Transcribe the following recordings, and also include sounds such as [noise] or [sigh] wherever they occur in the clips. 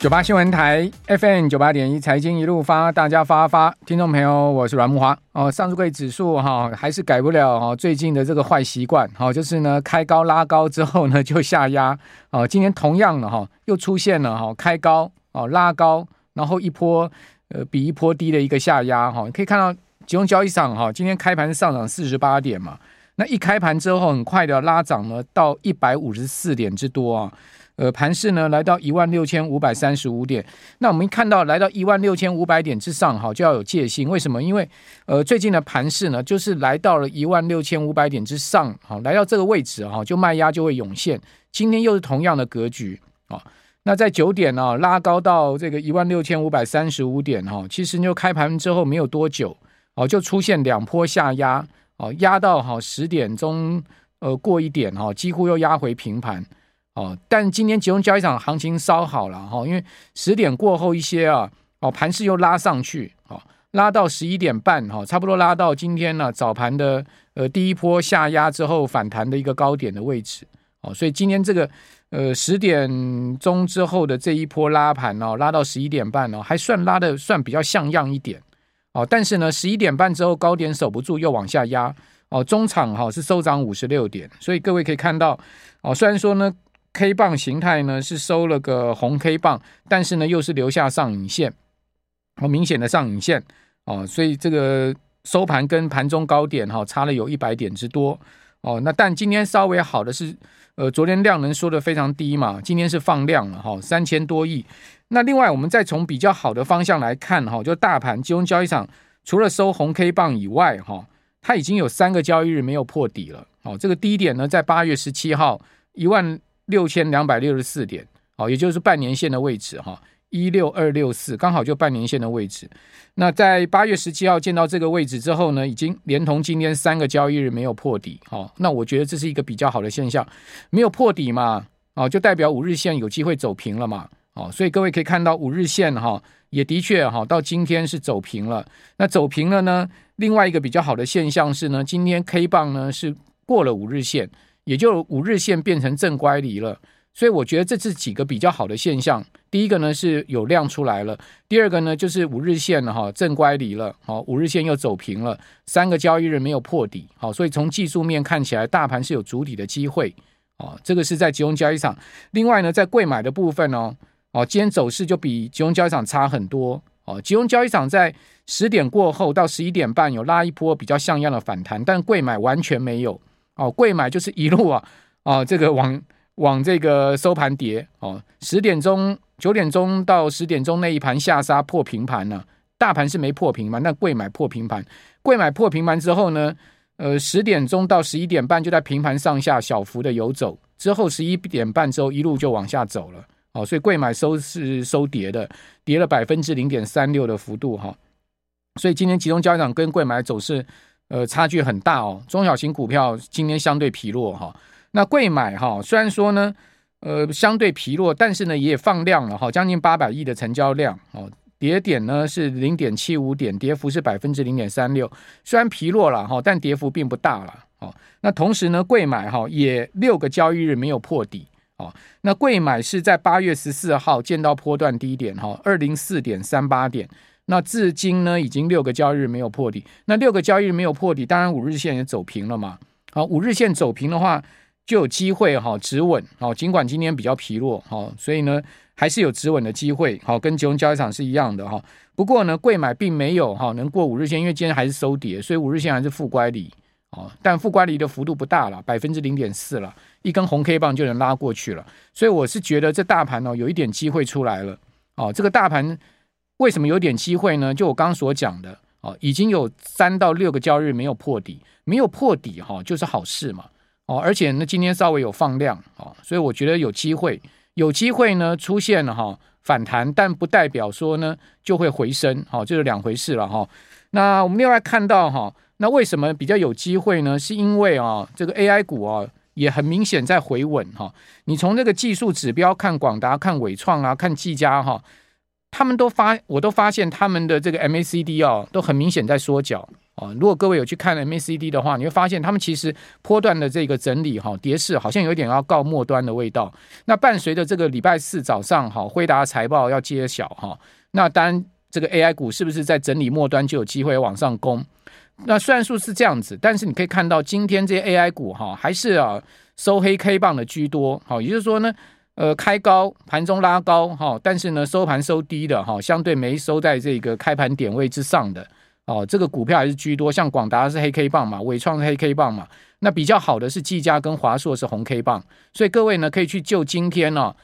九八新闻台 FM 九八点一财经一路发，大家发发，听众朋友，我是阮慕驊哦。上柜指数哈还是改不了哈，最近的这个坏习惯，好就是呢开高拉高之后呢 [laughs] 就下压哦。今天同样的哈又出现了哈开高哦拉高，然后一波呃比一波低的一个下压哈。你可以看到集中交易上哈，今天开盘上涨四十八点嘛，那一开盘之后很快的拉涨了到一百五十四点之多啊。呃，盘势呢来到一万六千五百三十五点，那我们看到来到一万六千五百点之上，哈，就要有戒心。为什么？因为呃，最近的盘势呢，就是来到了一万六千五百点之上，好，来到这个位置哈，就卖压就会涌现。今天又是同样的格局啊。那在九点呢，拉高到这个一万六千五百三十五点哈，其实就开盘之后没有多久，哦，就出现两波下压，哦，压到哈十点钟，呃，过一点哈，几乎又压回平盘。哦，但今天集中交易场行情稍好了哈，因为十点过后一些啊，哦盘势又拉上去，哦拉到十一点半哈，差不多拉到今天呢早盘的呃第一波下压之后反弹的一个高点的位置，哦，所以今天这个呃十点钟之后的这一波拉盘哦，拉到十一点半哦，还算拉的算比较像样一点，哦，但是呢十一点半之后高点守不住又往下压，哦，中场哈是收涨五十六点，所以各位可以看到，哦虽然说呢。K 棒形态呢是收了个红 K 棒，但是呢又是留下上影线，好明显的上影线哦，所以这个收盘跟盘中高点哈差了有一百点之多哦。那但今天稍微好的是，呃，昨天量能说的非常低嘛，今天是放量了哈，三千多亿。那另外我们再从比较好的方向来看哈，就大盘金融交易场除了收红 K 棒以外哈，它已经有三个交易日没有破底了。哦，这个低点呢在八月十七号一万。六千两百六十四点，好，也就是半年线的位置哈，一六二六四，刚好就半年线的位置。那在八月十七号见到这个位置之后呢，已经连同今天三个交易日没有破底，好，那我觉得这是一个比较好的现象，没有破底嘛，哦，就代表五日线有机会走平了嘛，哦，所以各位可以看到五日线哈，也的确哈，到今天是走平了。那走平了呢，另外一个比较好的现象是呢，今天 K 棒呢是过了五日线。也就五日线变成正乖离了，所以我觉得这是几个比较好的现象。第一个呢是有量出来了，第二个呢就是五日线哈正乖离了，好五日线又走平了，三个交易日没有破底，好，所以从技术面看起来，大盘是有筑底的机会，哦，这个是在集中交易场。另外呢，在柜买的部分哦，哦，今天走势就比集中交易场差很多，哦，集中交易场在十点过后到十一点半有拉一波比较像样的反弹，但柜买完全没有。哦，柜买就是一路啊，啊，[laughs] 这个往往这个收盘跌哦，十点钟、九点钟到十点钟那一盘下杀破平盘了，大盘是没破平盘，那柜买破平盘，柜买破平盘之后呢，呃，十点钟到十一点半就在平盘上下小幅的游走，之后十一点半之后一路就往下走了，哦，所以柜买收是收跌的，跌了百分之零点三六的幅度哈，所以今天集中交易场跟柜买走势。呃，差距很大哦。中小型股票今天相对疲弱哈。那贵买哈，虽然说呢，呃，相对疲弱，但是呢也放量了哈，将近八百亿的成交量哦。跌点呢是零点七五点，跌幅是百分之零点三六。虽然疲弱了哈，但跌幅并不大了。哦，那同时呢，贵买哈也六个交易日没有破底哦。那贵买是在八月十四号见到波段低点哈，二零四点三八点。那至今呢，已经六个交易日没有破底。那六个交易日没有破底，当然五日线也走平了嘛。好，五日线走平的话，就有机会哈止稳。好，尽管今天比较疲弱，好，所以呢还是有止稳的机会。好，跟集中交易场是一样的哈。不过呢，贵买并没有哈能过五日线，因为今天还是收跌，所以五日线还是负乖离。哦，但负乖离的幅度不大了，百分之零点四了，一根红 K 棒就能拉过去了。所以我是觉得这大盘哦有一点机会出来了。哦，这个大盘。为什么有点机会呢？就我刚刚所讲的，哦，已经有三到六个交易日没有破底，没有破底哈，就是好事嘛，哦，而且呢，今天稍微有放量，哦，所以我觉得有机会，有机会呢出现了哈反弹，但不代表说呢就会回升，好，这是两回事了哈。那我们另外看到哈，那为什么比较有机会呢？是因为啊，这个 AI 股啊也很明显在回稳哈。你从这个技术指标看广达、看纬创啊、看技嘉哈。他们都发，我都发现他们的这个 MACD 哦，都很明显在缩脚哦。如果各位有去看 MACD 的话，你会发现他们其实波段的这个整理哈，跌势好像有点要告末端的味道。那伴随着这个礼拜四早上哈，辉达财报要揭晓哈，那当然这个 AI 股是不是在整理末端就有机会往上攻？那虽然说是这样子，但是你可以看到今天这些 AI 股哈，还是啊收黑 K 棒的居多。好，也就是说呢，呃，开高盘中拉高哈，但是呢收盘收低的哈，相对没收在这个开盘点位之上的哦，这个股票还是居多。像广达是黑 K 棒嘛，伟创是黑 K 棒嘛，那比较好的是技嘉跟华硕是红 K 棒。所以各位呢可以去就今天呢。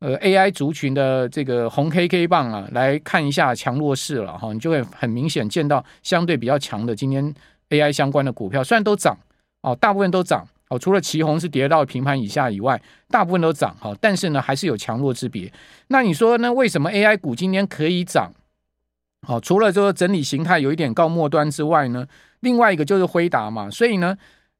呃，AI 族群的这个红 K K 棒啊，来看一下强弱势了哈，你就会很明显见到相对比较强的今天 AI 相关的股票，虽然都涨哦，大部分都涨哦，除了奇鋐是跌到平盘以下以外，大部分都涨哈，但是呢还是有强弱之别。那你说呢？为什么 AI 股今天可以涨？哦，除了说整理形态有一点告末端之外呢，另外一个就是辉达嘛，所以呢。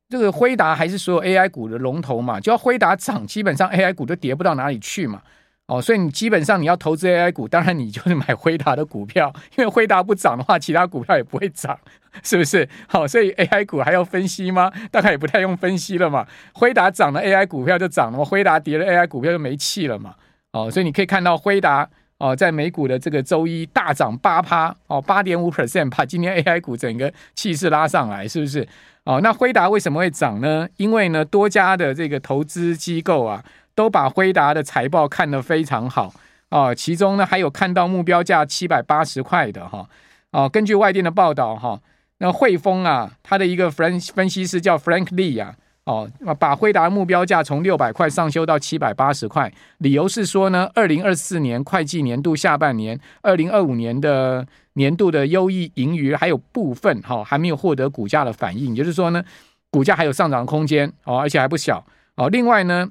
这个辉达还是所有 AI 股的龙头嘛，就要辉达涨，基本上 AI 股都跌不到哪里去嘛。哦，所以你基本上你要投资 AI 股，当然你就是买辉达的股票，因为辉达不涨的话，其他股票也不会涨，是不是？好，所以 AI 股还要分析吗？大概也不太用分析了嘛。辉达涨了，AI 股票就涨了嘛；辉达跌了，AI 股票就没气了嘛。哦，所以你可以看到辉达哦，在美股的这个周一大涨八趴哦，八点五 percent，把今天 AI 股整个气势拉上来，是不是？哦，那辉达为什么会涨呢？因为呢，多家的这个投资机构啊，都把辉达的财报看得非常好哦。其中呢，还有看到目标价七百八十块的哈。哦，根据外电的报道哈，那汇丰啊，他的一个分分析师叫 Frank Lee 啊。哦，把辉达目标价从六百块上修到七百八十块，理由是说呢，二零二四年会计年度下半年，二零二五年的年度的优异盈余还有部分哈、哦、还没有获得股价的反应，也就是说呢，股价还有上涨空间哦，而且还不小哦。另外呢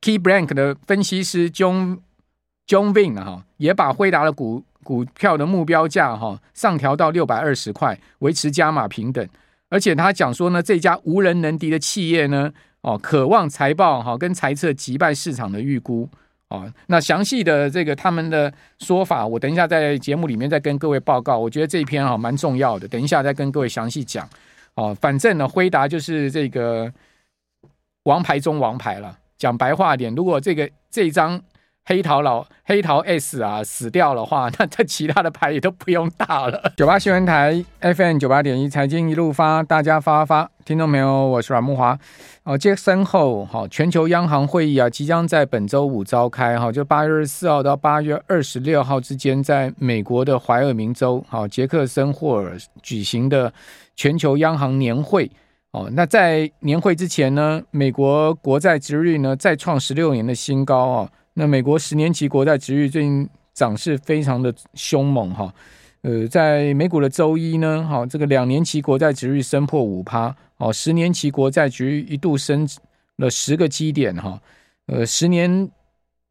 Key Blank 的分析师 John John Vin 哈、哦、也把辉达的股股票的目标价哈、上调到六百二十块，维持加码平等。而且他讲说呢，这家无人能敌的企业呢，哦，渴望财报哈跟财测击败市场的预估哦。那详细的这个他们的说法，我等一下在节目里面再跟各位报告。我觉得这一篇哈蛮重要的，等一下再跟各位详细讲哦。反正呢，辉达就是这个王牌中王牌了。讲白话点，如果这个这一张。黑桃老黑桃 S 啊死掉的话，[laughs] 那这其他的牌也都不用打了。九八新闻台 FM 九八点一财经一路发，大家发发，听众朋友，我是阮慕华。哦，接身后，哈，全球央行会议啊，即将在本周五召开，哈，就八月二十四号到八月二十六号之间，在美国的怀俄明州，哈，杰克森霍尔举行的全球央行年会。哦，那在年会之前呢，美国国债殖率呢再创十六年的新高啊。那美国十年期国债殖率最近涨势非常的凶猛哈，呃，在美股的周一呢，哈，这个两年期国债殖率升破五趴，哦，十年期国债殖率一度升了十个基点哈，呃，十年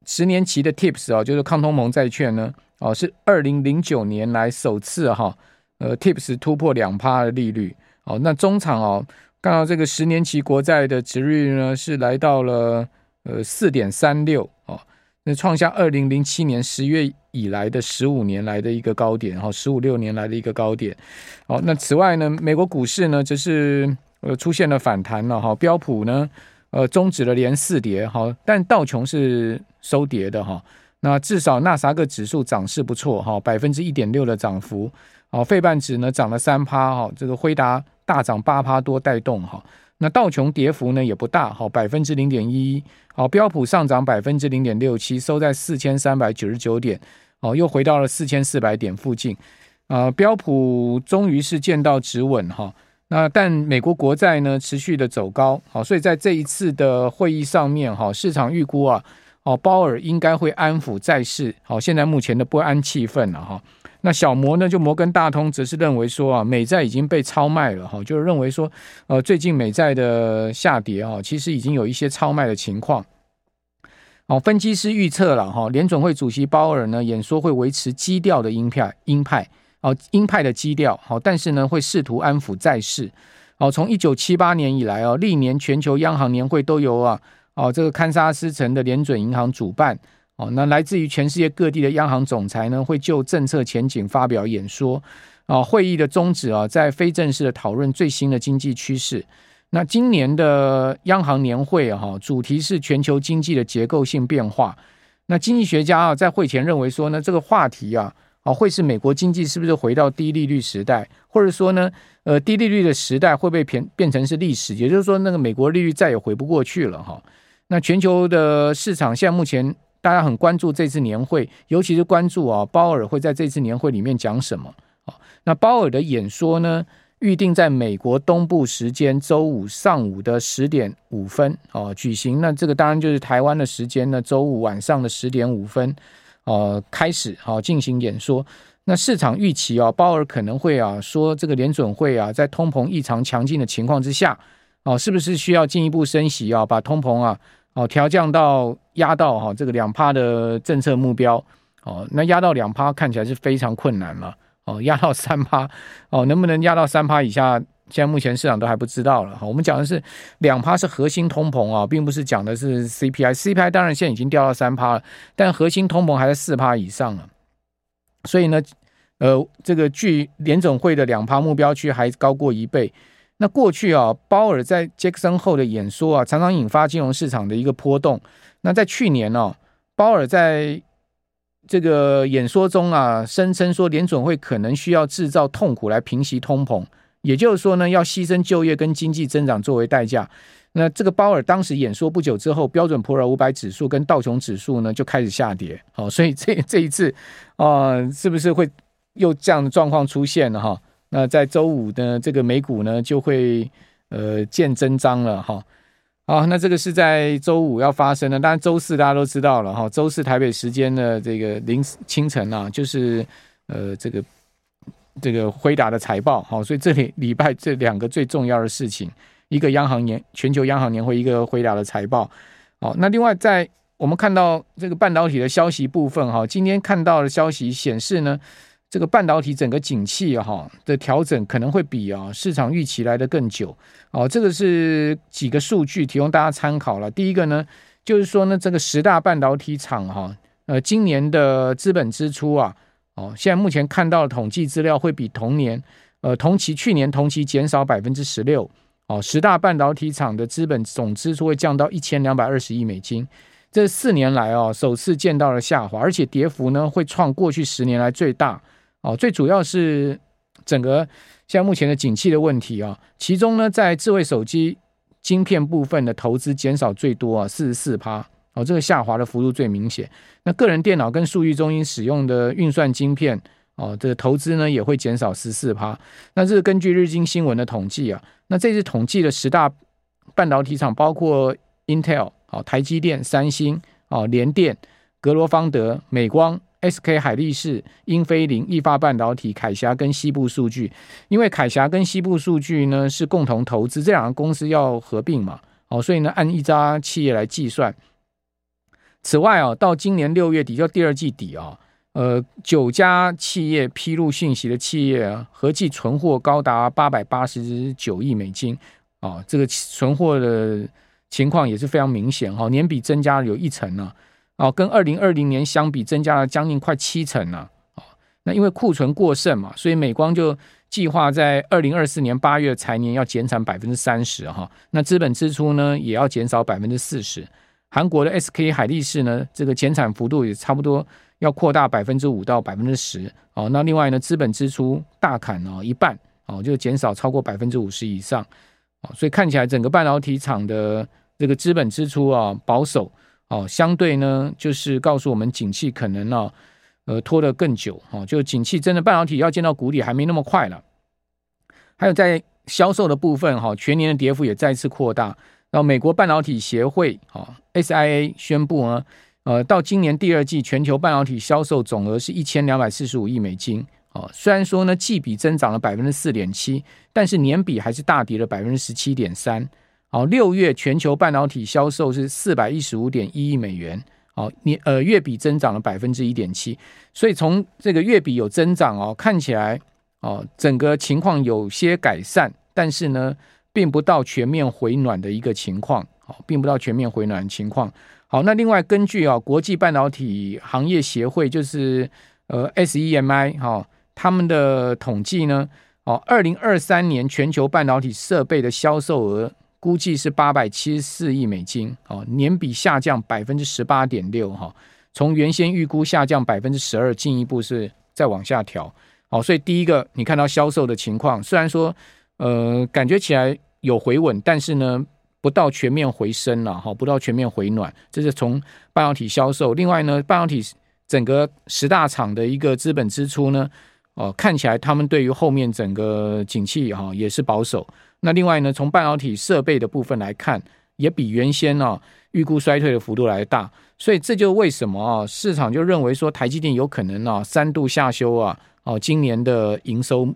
十年期的 TIPS 啊，就是抗通膨债券呢，哦，是二零零九年来首次哈，呃，TIPS 突破两趴的利率，哦，那中场哦，看到这个十年期国债的殖率呢是来到了呃四点三六哦。那创下二零零七年十月以来的十五年来的一个高点，哈，十五六年来的一个高点。好，那此外呢，美国股市呢，则是呃出现了反弹了，哈，标普呢，呃，终止了连四跌，哈，但道琼是收跌的，哈。那至少纳斯达克指数涨势不错，哈，百分之一点六的涨幅。好，费半指呢涨了三趴，哈，这个辉达大涨八趴多带动，哈。那道琼跌幅呢也不大，好，百分之零点一，好，标普上涨百分之零点六七，收在四千三百九十九点，哦，又回到了四千四百点附近，啊，标普终于是见到止稳哈，那但美国国债呢持续的走高，好，所以在这一次的会议上面哈，市场预估啊，哦，鲍尔应该会安抚债市，好，现在目前的不安气氛了哈。那小摩呢？就摩根大通则是认为说啊，美债已经被超卖了哈，就是认为说，呃，最近美债的下跌啊，其实已经有一些超卖的情况。好，分析师预测了哈，联准会主席鲍尔呢演说会维持基调的鹰派，鹰派哦，鹰派的基调好，但是呢会试图安抚债市。好，从一九七八年以来啊，历年全球央行年会都由啊，哦这个堪萨斯城的联准银行主办。哦，那来自于全世界各地的央行总裁呢，会就政策前景发表演说。啊，会议的宗旨啊，在非正式的讨论最新的经济趋势。那今年的央行年会哈，主题是全球经济的结构性变化。那经济学家啊，在会前认为说呢，这个话题啊，啊，会是美国经济是不是回到低利率时代，或者说呢，呃，低利率的时代会不会变变成是历史？也就是说，那个美国利率再也回不过去了哈。那全球的市场现在目前大家很关注这次年会，尤其是关注啊，鲍尔会在这次年会里面讲什么啊。那鲍尔的演说呢，预定在美国东部时间周五上午的十点五分哦举行。那这个当然就是台湾的时间呢，周五晚上的十点五分哦开始哦进行演说。那市场预期啊，鲍尔可能会啊说，这个联准会啊在通膨异常强劲的情况之下哦，是不是需要进一步升息啊，把通膨啊哦调降到压到哈这个两趴的政策目标哦。那压到两趴看起来是非常困难了。哦，[laughs] 压到三趴，哦，能不能压到三趴以下？现在目前市场都还不知道了。哈，我们讲的是两趴是核心通膨啊，并不是讲的是 CPI。CPI 当然现在已经掉到三趴了，但核心通膨还在四趴以上了。所以呢，呃，这个距联总会的两趴目标区还高过一倍。那过去啊，鲍尔在杰克森后的演说啊，常常引发金融市场的一个波动。那在去年呢，啊，鲍尔在这个演说中啊，声称说联准会可能需要制造痛苦来平息通膨，也就是说呢，要牺牲就业跟经济增长作为代价。那这个鲍尔当时演说不久之后，标准普尔五百指数跟道琼指数呢就开始下跌。好，所以这这一次啊、是不是会又这样的状况出现了哈？那在周五的这个美股呢，就会呃见真章了哈。好，那这个是在周五要发生的，当然周四大家都知道了哈。周四台北时间的这个凌清晨啊，就是呃这个这个辉达的财报，好，所以这里礼拜这两个最重要的事情，一个央行年全球央行年会，一个辉达的财报。好，那另外在我们看到这个半导体的消息部分哈，今天看到的消息显示呢。这个半导体整个景气哈的调整可能会比啊市场预期来得更久哦，这个是几个数据提供大家参考了。第一个呢，就是说呢，这个十大半导体厂哈，呃，今年的资本支出啊，哦，现在目前看到的统计资料会比同年呃同期去年同期减少百分之十六哦，十大半导体厂的资本总支出会降到一千两百二十亿美金，这四年来啊首次见到了下滑，而且跌幅呢会创过去十年来最大。哦，最主要是整个现在目前的景气的问题啊，其中呢，在智慧手机晶片部分的投资减少最多啊，四十四趴，哦，这个下滑的幅度最明显。那个人电脑跟数据中心使用的运算晶片，哦，这个投资呢也会减少十四趴。那这是根据日经新闻的统计啊，那这次统计的十大半导体厂包括 Intel、哦、台积电、三星、哦、联电、格罗方德、美光。SK 海力士、英飞凌、意法半导体、凯霞跟西部数据，因为凯霞跟西部数据呢是共同投资，这两个公司要合并嘛，哦，所以呢按一家企业来计算。此外啊，到今年六月底，就第二季底啊，呃，九家企业披露信息的企业啊，合计存货高达八百八十九亿美金，啊，这个存货的情况也是非常明显哈，年比增加了有一成呢。哦，跟二零二零年相比，增加了将近快七成呢。哦，那因为库存过剩嘛，所以美光就计划在二零二四年八月财年要减产百分之三十哈。那资本支出呢，也要减少百分之四十。韩国的 SK 海力士呢，这个减产幅度也差不多要扩大百分之五到百分之十。哦，那另外呢，资本支出大砍哦一半哦，就减少超过百分之五十以上。哦，所以看起来整个半导体厂的这个资本支出啊保守。哦，相对呢，就是告诉我们，景气可能呢、啊，呃，拖得更久。哦，就景气真的半导体要见到谷底还没那么快了。还有在销售的部分，哈，全年的跌幅也再次扩大。然后美国半导体协会，哈，SIA 宣布呢，呃，到今年第二季全球半导体销售总额是一千两百四十五亿美金。哦，虽然说呢，季比增长了百分之四点七，但是年比还是大跌了百分之十七点三。好，六月全球半导体销售是四百一十五点一亿美元，好，年呃月比增长了百分之一点七，所以从这个月比有增长哦，看起来哦整个情况有些改善，但是呢，并不到全面回暖的一个情况，好，并不到全面回暖的情况。好，那另外根据啊国际半导体行业协会就是呃 SEMI 哈他们的统计呢，哦，二零二三年全球半导体设备的销售额估计是八百七十四亿美金，哦，年比下降百分之十八点六，哈，从原先预估下降百分之十二，进一步是再往下调。好，所以第一个，你看到销售的情况，虽然说，呃，感觉起来有回稳，但是呢，不到全面回升了，哈，不到全面回暖，这是从半导体销售。另外呢，半导体整个十大厂的一个资本支出呢，哦、看起来他们对于后面整个景气哈也是保守。那另外呢，从半导体设备的部分来看，也比原先呢预估衰退的幅度来大。所以这就为什么啊，市场就认为说台积电有可能啊三度下修啊。哦，今年的营收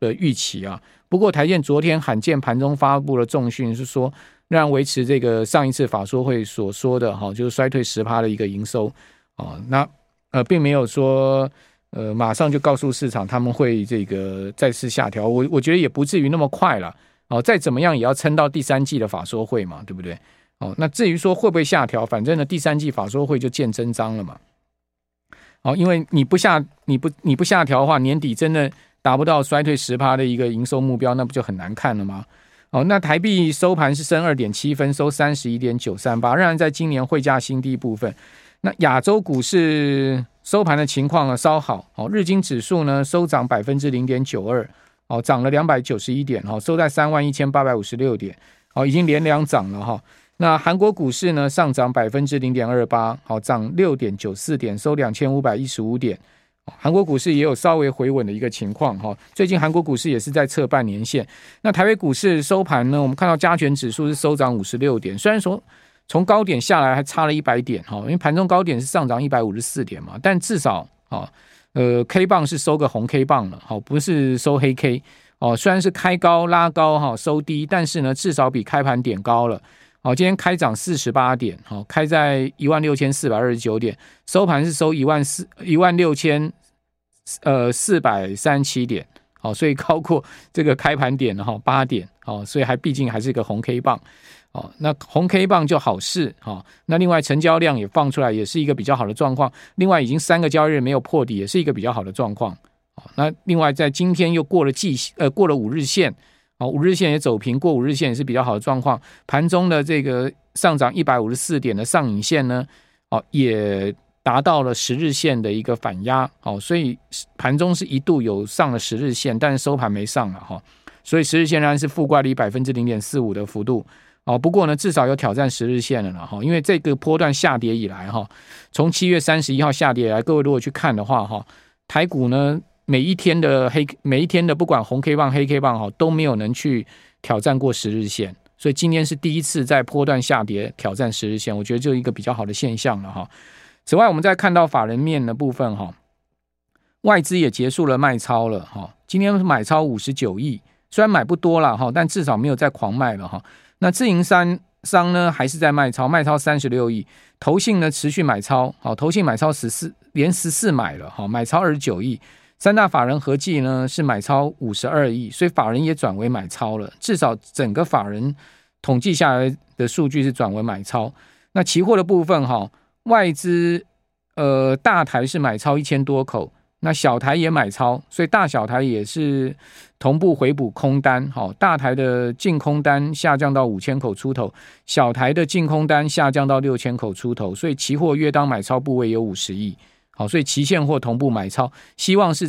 的预期啊，不过台积电昨天罕见盘中发布了重讯，是说让维持这个上一次法说会所说的哈，就是衰退十趴的一个营收啊，那呃并没有说呃马上就告诉市场他们会这个再次下调，我我觉得也不至于那么快了哦，再怎么样也要撑到第三季的法说会嘛，对不对？哦，那至于说会不会下调，反正呢第三季法说会就见真章了嘛。哦，因为你不下你不你不下调的话，年底真的达不到衰退十趴的一个营收目标，那不就很难看了吗？哦，那台币收盘是升二点七分，收三十一点九三八，仍然在今年汇价新低部分。那亚洲股市收盘的情况呢稍好，哦，日经指数呢收涨百分之零点九二，哦，涨了两百九十一点，哦，收在三万一千八百五十六点，哦，已经连两涨了哈。那韩国股市呢，上涨百分之零点二八，好，涨六点九四点，收两千五百一十五点。韩国股市也有稍微回稳的一个情况哈。最近韩国股市也是在测半年线。那台北股市收盘呢，我们看到加权指数是收涨五十六点，虽然说从高点下来还差了一百点哈，因为盘中高点是上涨一百五十四点嘛，但至少啊，呃，K 棒是收个红 K 棒了，好，不是收黑 K 哦。虽然是开高拉高哈，收低，但是呢，至少比开盘点高了。好，今天开涨四十八点，好，开在一万六千四百二十九点，收盘是收一万四一万六千呃四百三十七点，好，所以高过这个开盘点哈八点，好，所以还毕竟还是一个红 K 棒，好，那红 K 棒就好事，好，那另外成交量也放出来，也是一个比较好的状况，另外已经三个交易日没有破底，也是一个比较好的状况，好，那另外在今天又过了季呃过了五日线。好，五日线也走平，过五日线也是比较好的状况。盘中的这个上涨一百五十四点的上影线呢，哦，也达到了十日线的一个反压。哦，所以盘中是一度有上了十日线，但是收盘没上了哈。所以十日线仍然是负乖离百分之零点四五的幅度。哦，不过呢，至少有挑战十日线了了哈。因为这个波段下跌以来哈，从七月三十一号下跌以来，各位如果去看的话哈，台股呢。每一天的黑，每一天的不管红 K 棒、黑 K 棒哈，都没有能去挑战过十日线，所以今天是第一次在波段下跌挑战十日线，我觉得就一个比较好的现象了哈。此外，我们再看到法人面的部分哈，外资也结束了卖超了哈，今天买超五十九亿，虽然买不多了哈，但至少没有再狂卖了哈。那自营商商呢还是在卖超，卖超三十六亿，投信呢持续买超，好，投信买超十四，连十四买了哈，买超二十九亿。三大法人合计呢是买超五十二亿，所以法人也转为买超了。至少整个法人统计下来的数据是转为买超。那期货的部分哈，外资呃大台是买超一千多口，那小台也买超，所以大小台也是同步回补空单。好，大台的净空单下降到五千口出头，小台的净空单下降到六千口出头，所以期货约当买超部位有五十亿。好，所以期现货同步买超，希望是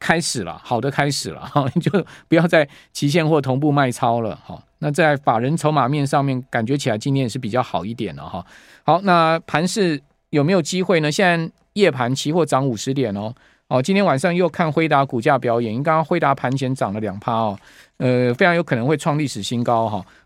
开始了，好的开始了哈，[laughs] 就不要再期现货同步卖超了哈。那在法人筹码面上面，感觉起来今天也是比较好一点了哈。好，那盘势有没有机会呢？现在夜盘期货涨五十点哦。哦，今天晚上又看辉达股价表演，因为刚刚辉达盘前涨了两趴哦，呃，非常有可能会创历史新高哈。